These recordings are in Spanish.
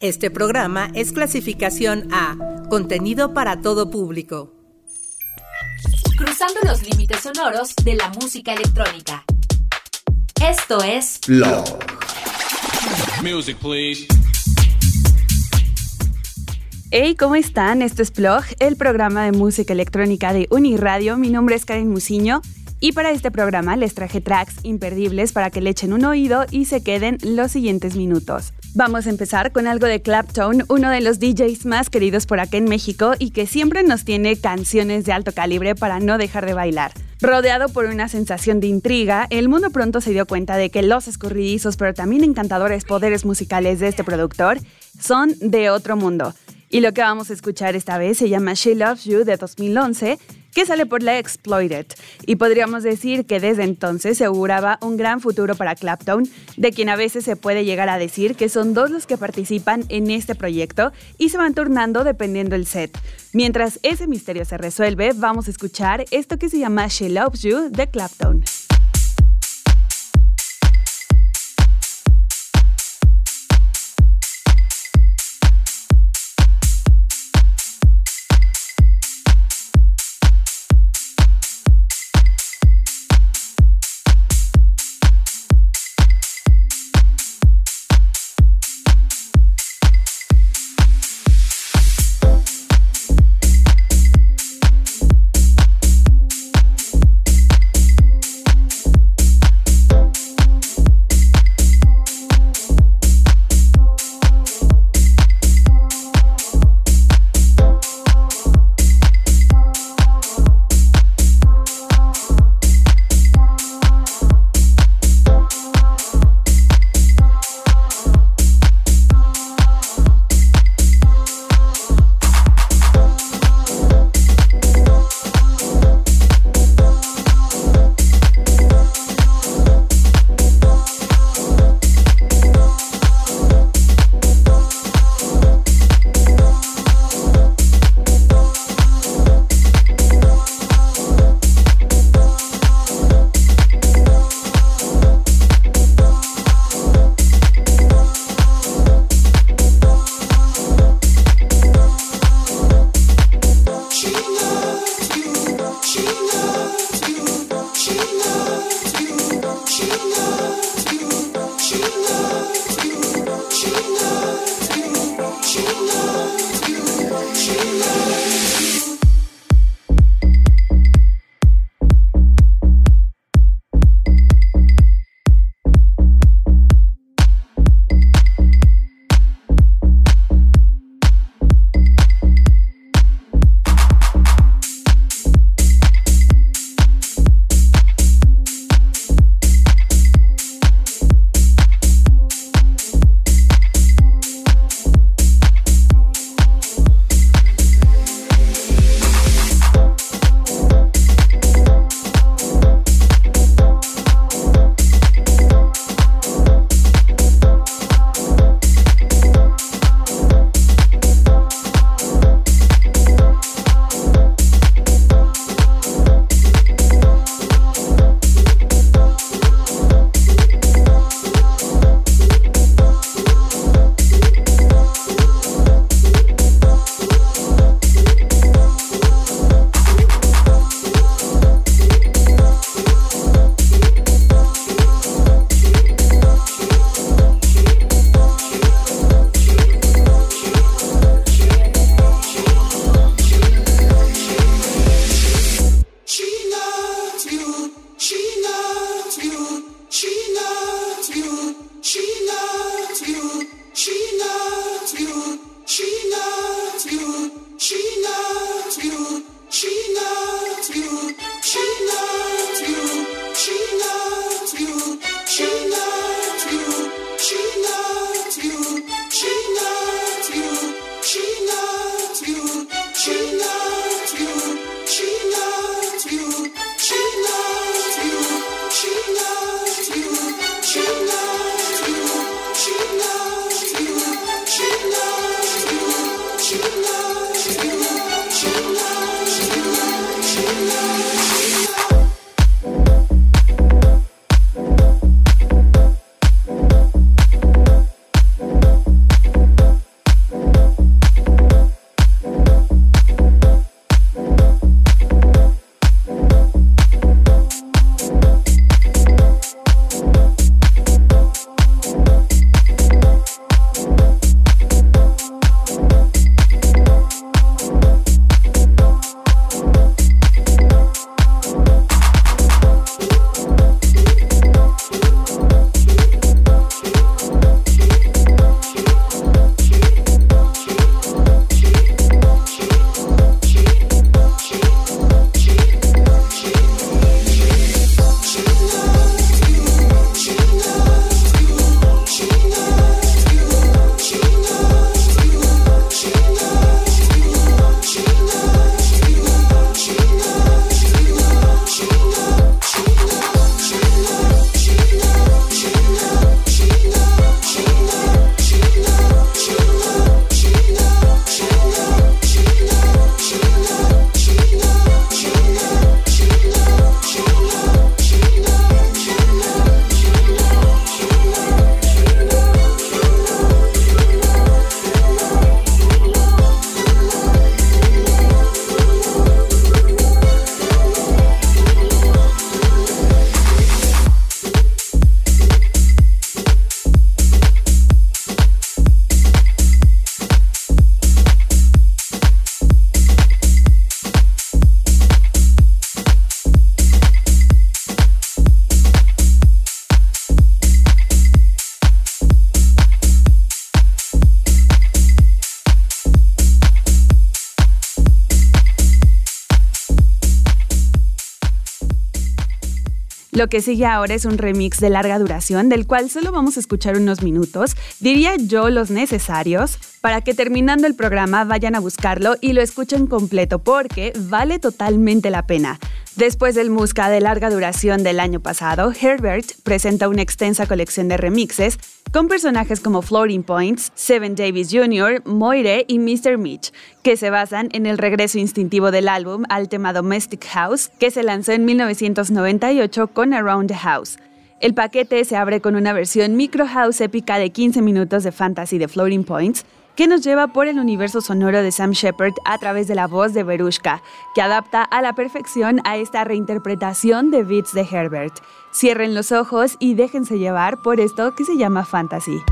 Este programa es clasificación A, contenido para todo público. Cruzando los límites sonoros de la música electrónica. Esto es Blog. Music, please. Hey, ¿cómo están? Esto es Plog, el programa de música electrónica de Uniradio. Mi nombre es Karen Musiño y para este programa les traje tracks imperdibles para que le echen un oído y se queden los siguientes minutos. Vamos a empezar con algo de Clapton, uno de los DJs más queridos por acá en México y que siempre nos tiene canciones de alto calibre para no dejar de bailar. Rodeado por una sensación de intriga, el mundo pronto se dio cuenta de que los escurridizos pero también encantadores poderes musicales de este productor son de otro mundo. Y lo que vamos a escuchar esta vez se llama She Loves You de 2011 que sale por la Exploited. Y podríamos decir que desde entonces se auguraba un gran futuro para Clapton, de quien a veces se puede llegar a decir que son dos los que participan en este proyecto y se van turnando dependiendo el set. Mientras ese misterio se resuelve, vamos a escuchar esto que se llama She Loves You de Clapton. Lo que sigue ahora es un remix de larga duración del cual solo vamos a escuchar unos minutos, diría yo los necesarios, para que terminando el programa vayan a buscarlo y lo escuchen completo porque vale totalmente la pena. Después del Musca de larga duración del año pasado, Herbert presenta una extensa colección de remixes con personajes como Floating Points, Seven Davis Jr., Moire y Mr. Mitch, que se basan en el regreso instintivo del álbum al tema Domestic House, que se lanzó en 1998 con Around the House. El paquete se abre con una versión micro house épica de 15 minutos de fantasy de Floating Points, que nos lleva por el universo sonoro de Sam Shepard a través de la voz de Verushka, que adapta a la perfección a esta reinterpretación de beats de Herbert. Cierren los ojos y déjense llevar por esto que se llama fantasy.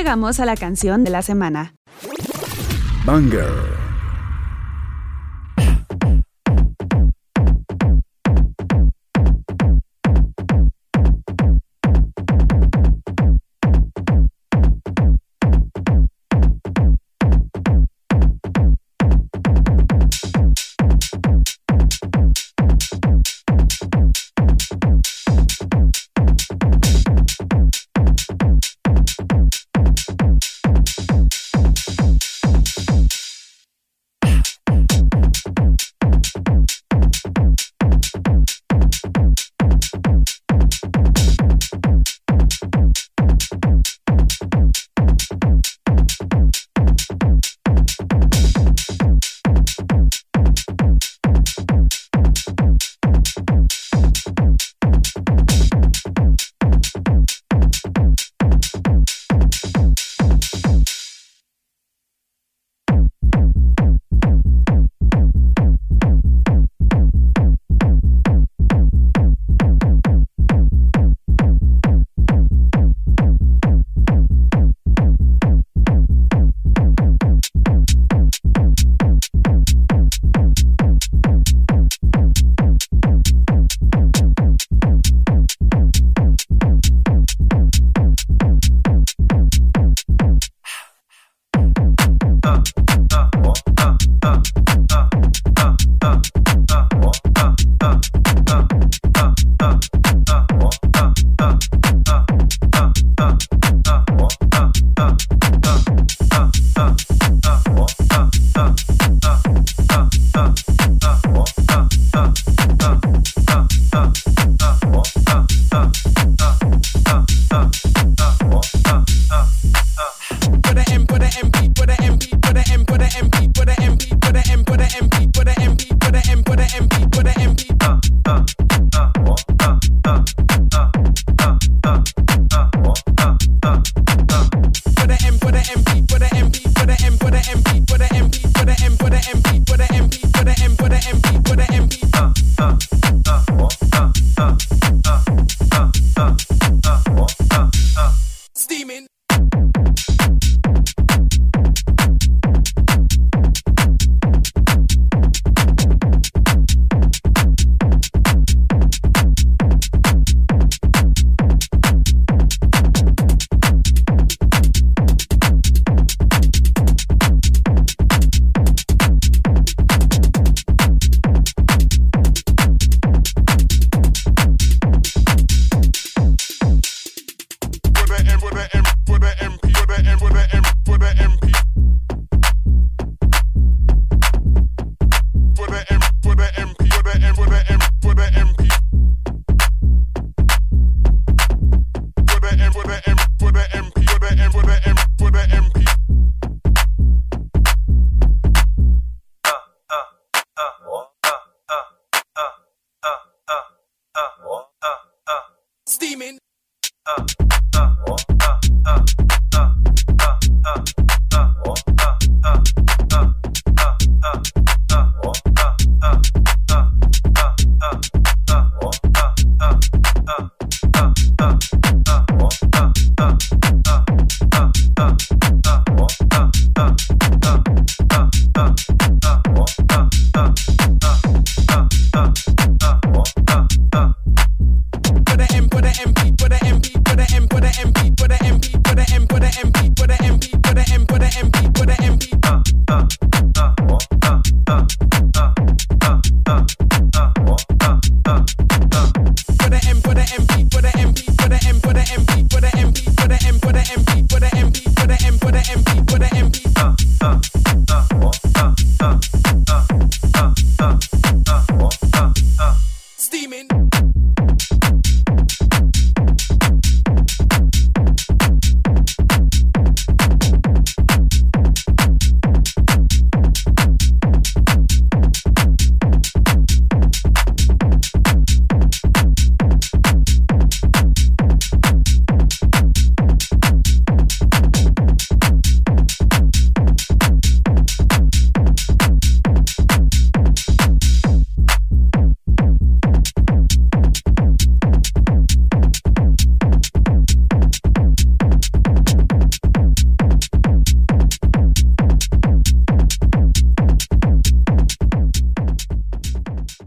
Llegamos a la canción de la semana. Banger.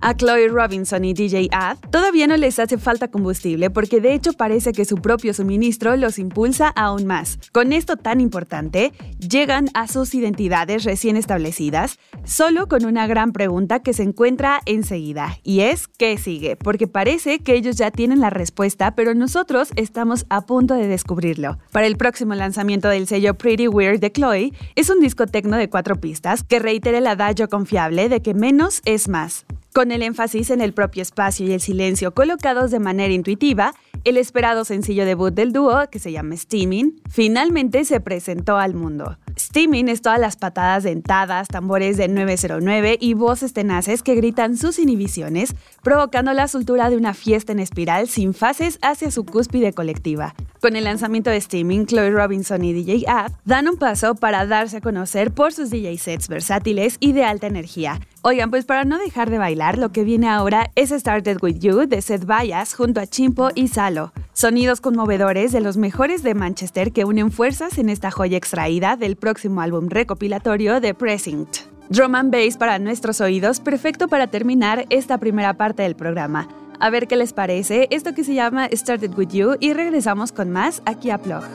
A Chloe Robinson y DJ Ad todavía no les hace falta combustible porque de hecho parece que su propio suministro los impulsa aún más. Con esto tan importante, llegan a sus identidades recién establecidas solo con una gran pregunta que se encuentra enseguida y es ¿qué sigue? Porque parece que ellos ya tienen la respuesta, pero nosotros estamos a punto de descubrirlo. Para el próximo lanzamiento del sello Pretty Weird de Chloe, es un disco tecno de cuatro pistas que reitere el adagio confiable de que menos es más. Con el énfasis en el propio espacio y el silencio colocados de manera intuitiva, el esperado sencillo debut del dúo, que se llama Steaming, finalmente se presentó al mundo. Steaming es todas las patadas dentadas, tambores de 909 y voces tenaces que gritan sus inhibiciones, provocando la soltura de una fiesta en espiral sin fases hacia su cúspide colectiva. Con el lanzamiento de Steaming, Chloe Robinson y DJ Ad dan un paso para darse a conocer por sus DJ sets versátiles y de alta energía. Oigan, pues para no dejar de bailar, lo que viene ahora es Started With You de Seth Bias junto a Chimpo y Salo. Sonidos conmovedores de los mejores de Manchester que unen fuerzas en esta joya extraída del próximo álbum recopilatorio de Precinct. Drum and bass para nuestros oídos, perfecto para terminar esta primera parte del programa. A ver qué les parece esto que se llama Started With You y regresamos con más aquí a Plog.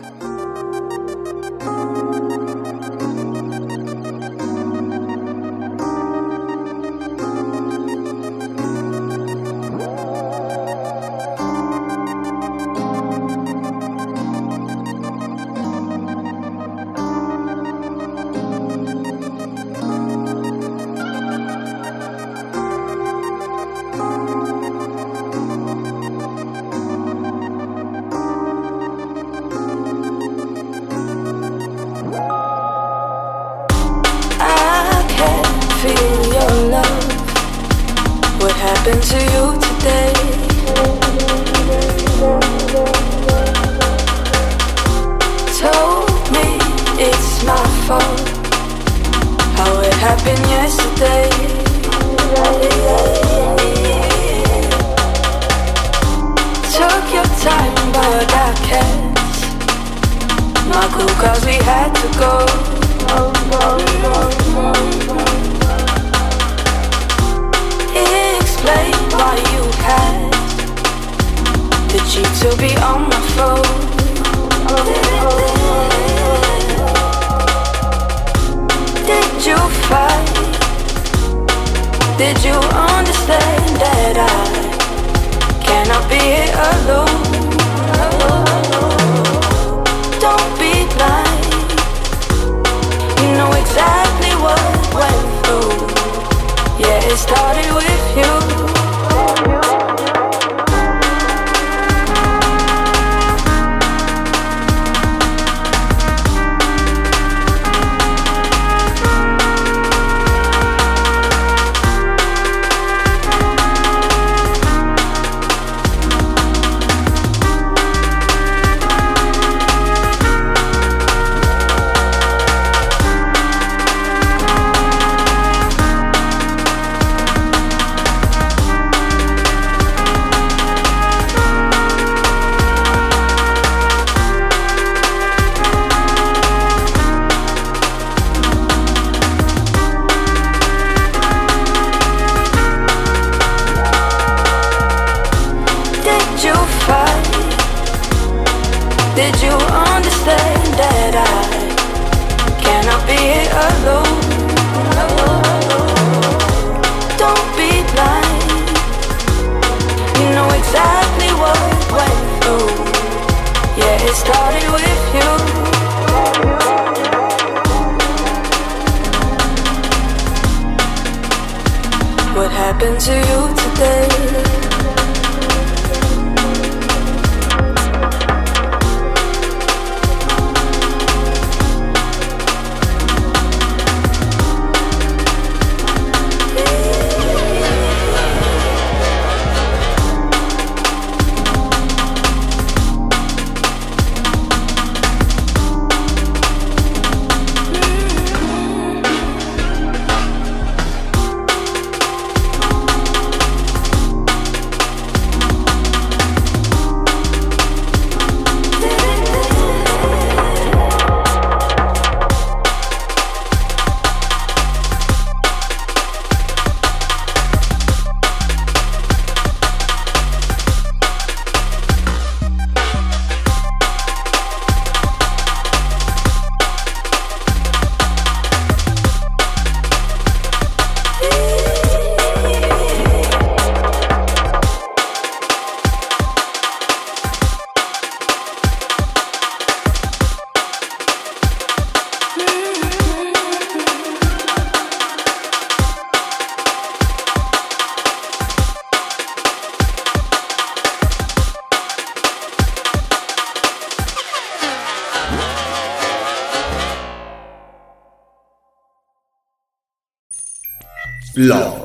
Cause we had to go. explain why you had the cheek to be on my phone. Did you fight? Did you understand that I cannot be here alone? Exactly what went through. Yeah, it started with Love.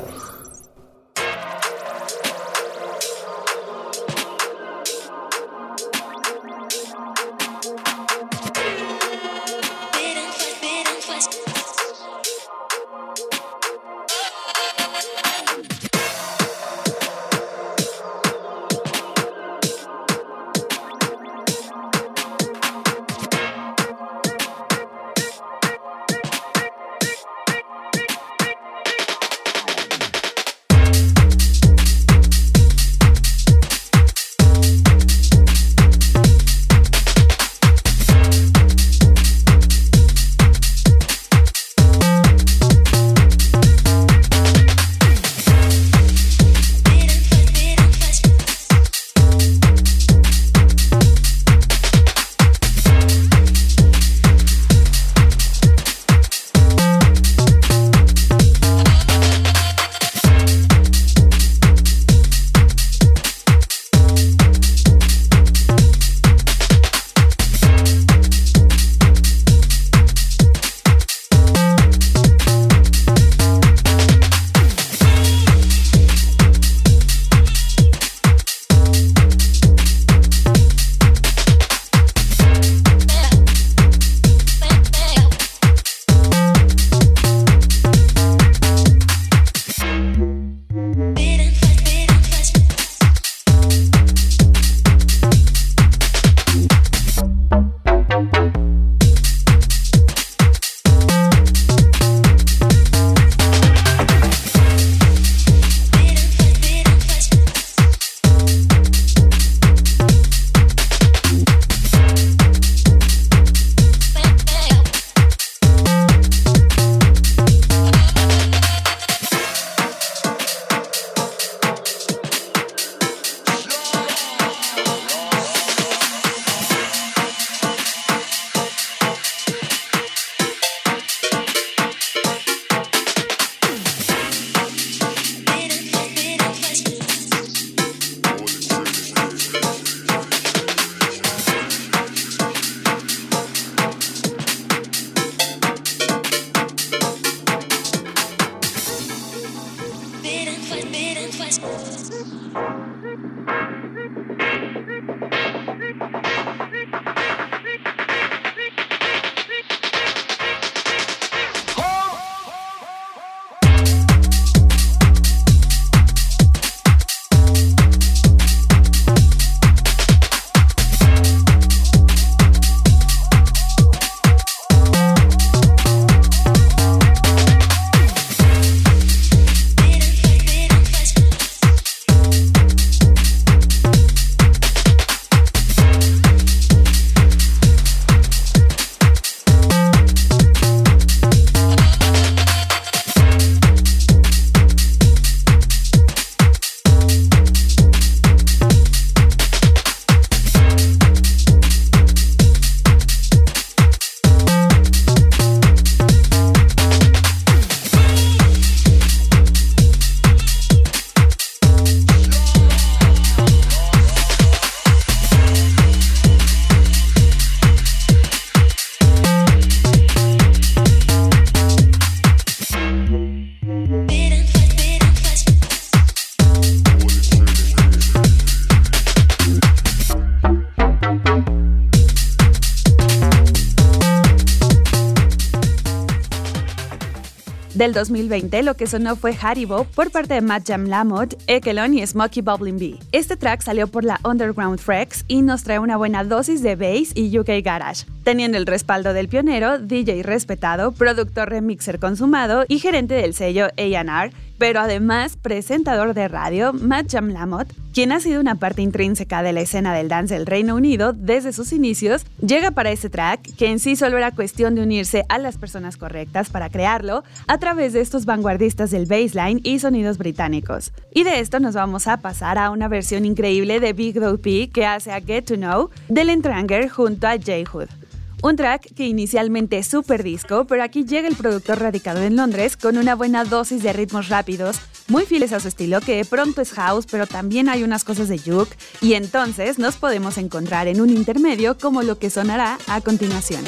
Del 2020 lo que sonó fue Haribo por parte de Matt Jam Lamont, Ekelon y Smokey Bubbling Bee. Este track salió por la Underground Freaks y nos trae una buena dosis de bass y UK Garage, teniendo el respaldo del pionero, DJ respetado, productor remixer consumado y gerente del sello A&R, pero además presentador de radio, Matt Jamlamot, quien ha sido una parte intrínseca de la escena del dance del Reino Unido desde sus inicios, llega para este track, que en sí solo era cuestión de unirse a las personas correctas para crearlo, a través de estos vanguardistas del baseline y sonidos británicos. Y de esto nos vamos a pasar a una versión increíble de Big P que hace a Get to Know del Entranger junto a J Hood. Un track que inicialmente es super disco, pero aquí llega el productor radicado en Londres con una buena dosis de ritmos rápidos, muy fieles a su estilo, que de pronto es house, pero también hay unas cosas de juke, y entonces nos podemos encontrar en un intermedio como lo que sonará a continuación.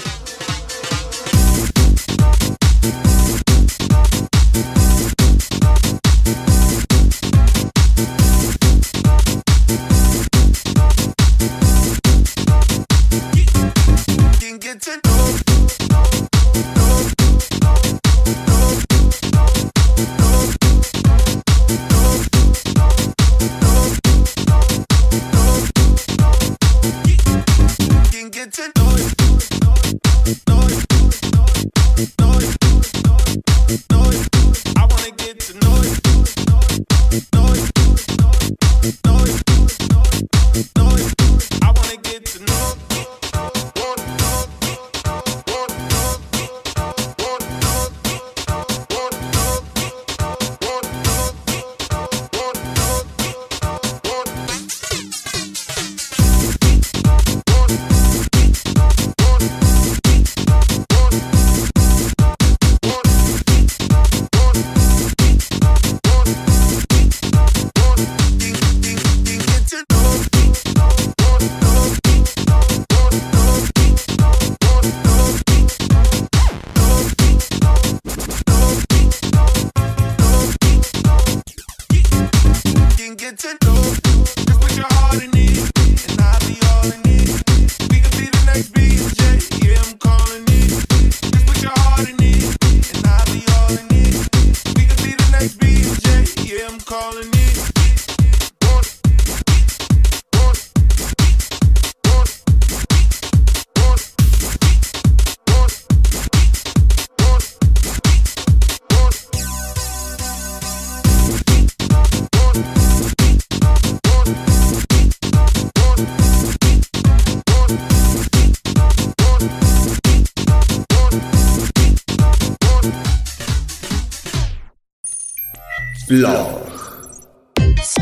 Love.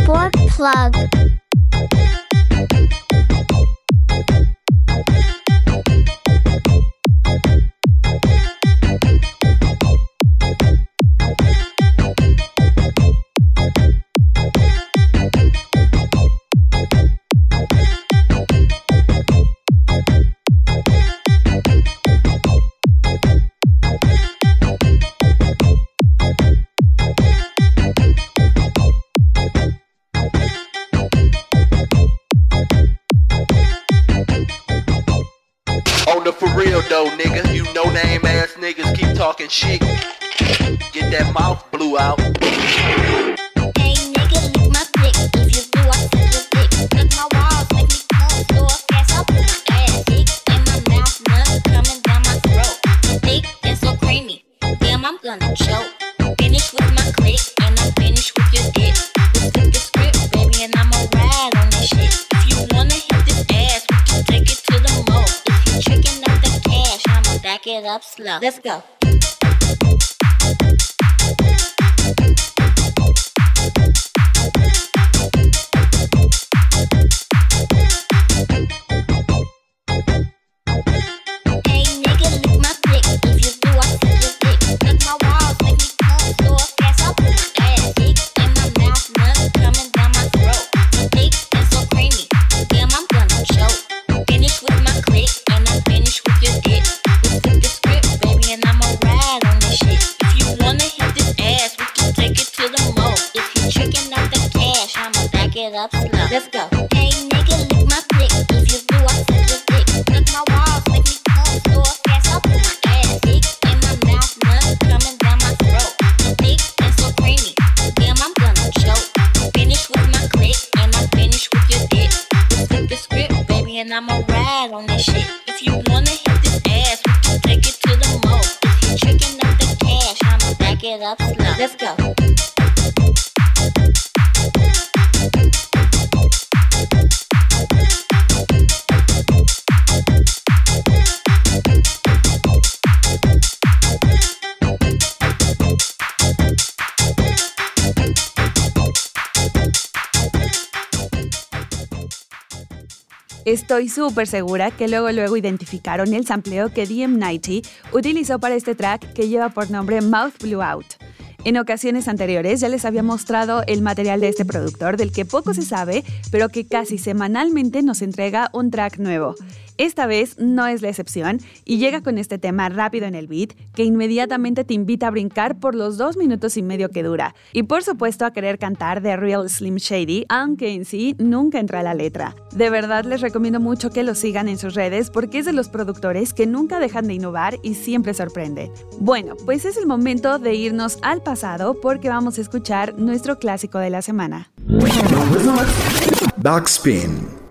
Sport plug. And so creamy. Damn, I'm gonna choke. Finish with my click, and I'm with your dick. The script, baby, and I'ma ride on this shit. If you wanna hit this ass, we can take it to the mo. If tricking the cash, I'ma back it up slow. Let's go. I'ma on this shit. If you wanna hit this ass, take it to the slow. Let's go. Estoy súper segura que luego luego identificaron el sampleo que DM90 utilizó para este track que lleva por nombre Mouth Blew Out. En ocasiones anteriores ya les había mostrado el material de este productor del que poco se sabe, pero que casi semanalmente nos entrega un track nuevo. Esta vez no es la excepción y llega con este tema rápido en el beat que inmediatamente te invita a brincar por los dos minutos y medio que dura. Y por supuesto a querer cantar The Real Slim Shady, aunque en sí nunca entra la letra. De verdad les recomiendo mucho que lo sigan en sus redes porque es de los productores que nunca dejan de innovar y siempre sorprende. Bueno, pues es el momento de irnos al pasado porque vamos a escuchar nuestro clásico de la semana. Backspin.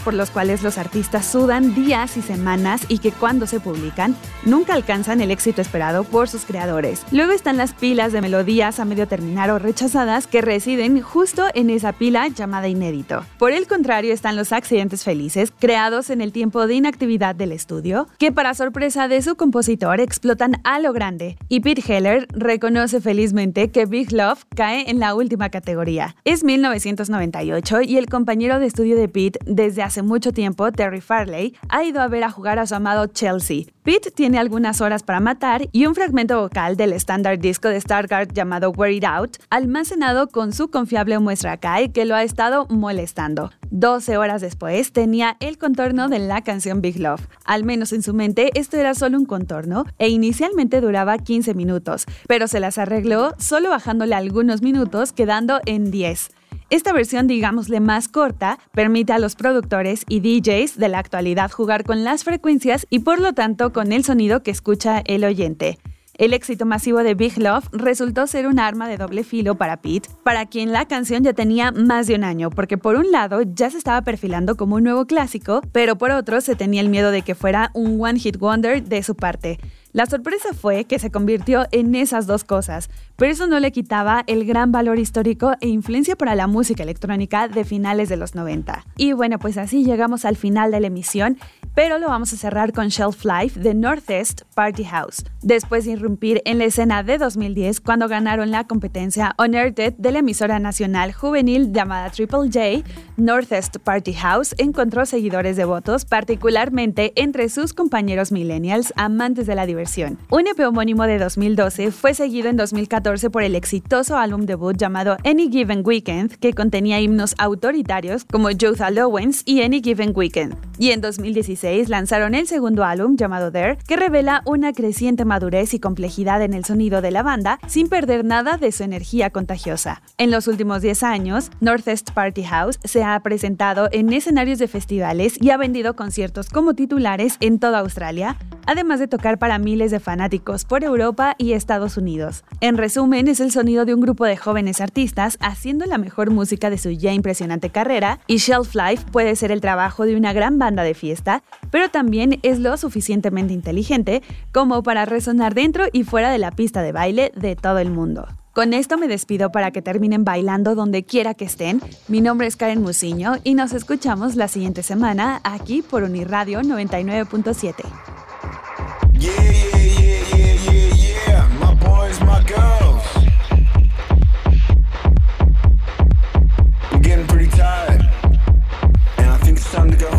Por los cuales los artistas sudan días y semanas y que cuando se publican nunca alcanzan el éxito esperado por sus creadores. Luego están las pilas de melodías a medio terminar o rechazadas que residen justo en esa pila llamada inédito. Por el contrario están los accidentes felices, creados en el tiempo de inactividad del estudio, que para sorpresa de su compositor explotan a lo grande. Y Pete Heller reconoce felizmente que Big Love cae en la última categoría. Es 1998 y el compañero de estudio de Pete desde hace mucho tiempo, Terry Farley, ha ido a ver a jugar a su amado Chelsea. Pete tiene algunas horas para matar y un fragmento vocal del estándar disco de Stargard llamado Wear It Out, almacenado con su confiable muestra Kai que lo ha estado molestando. 12 horas después tenía el contorno de la canción Big Love. Al menos en su mente esto era solo un contorno e inicialmente duraba 15 minutos, pero se las arregló solo bajándole algunos minutos quedando en 10. Esta versión, digámosle más corta, permite a los productores y DJs de la actualidad jugar con las frecuencias y por lo tanto con el sonido que escucha el oyente. El éxito masivo de Big Love resultó ser un arma de doble filo para Pete, para quien la canción ya tenía más de un año, porque por un lado ya se estaba perfilando como un nuevo clásico, pero por otro se tenía el miedo de que fuera un one hit wonder de su parte. La sorpresa fue que se convirtió en esas dos cosas, pero eso no le quitaba el gran valor histórico e influencia para la música electrónica de finales de los 90. Y bueno, pues así llegamos al final de la emisión, pero lo vamos a cerrar con Shelf Life de Northeast Party House, después de irrumpir en la escena de 2010 cuando ganaron la competencia Unearthed de la emisora nacional juvenil llamada Triple J, Northeast Party House encontró seguidores devotos, particularmente entre sus compañeros millennials amantes de la diversión un EP homónimo de 2012 fue seguido en 2014 por el exitoso álbum debut llamado Any Given Weekend, que contenía himnos autoritarios como Youth Allowance y Any Given Weekend. Y en 2016 lanzaron el segundo álbum llamado There, que revela una creciente madurez y complejidad en el sonido de la banda sin perder nada de su energía contagiosa. En los últimos 10 años, Northeast Party House se ha presentado en escenarios de festivales y ha vendido conciertos como titulares en toda Australia, además de tocar para miles de fanáticos por Europa y Estados Unidos. En resumen, es el sonido de un grupo de jóvenes artistas haciendo la mejor música de su ya impresionante carrera, y Shelf Life puede ser el trabajo de una gran banda de fiesta, pero también es lo suficientemente inteligente como para resonar dentro y fuera de la pista de baile de todo el mundo. Con esto me despido para que terminen bailando donde quiera que estén. Mi nombre es Karen Musiño y nos escuchamos la siguiente semana aquí por Uniradio 99.7. Yeah, yeah, yeah, yeah, yeah, yeah. My boys, my girls. I'm getting pretty tired, and I think it's time to go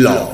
Love.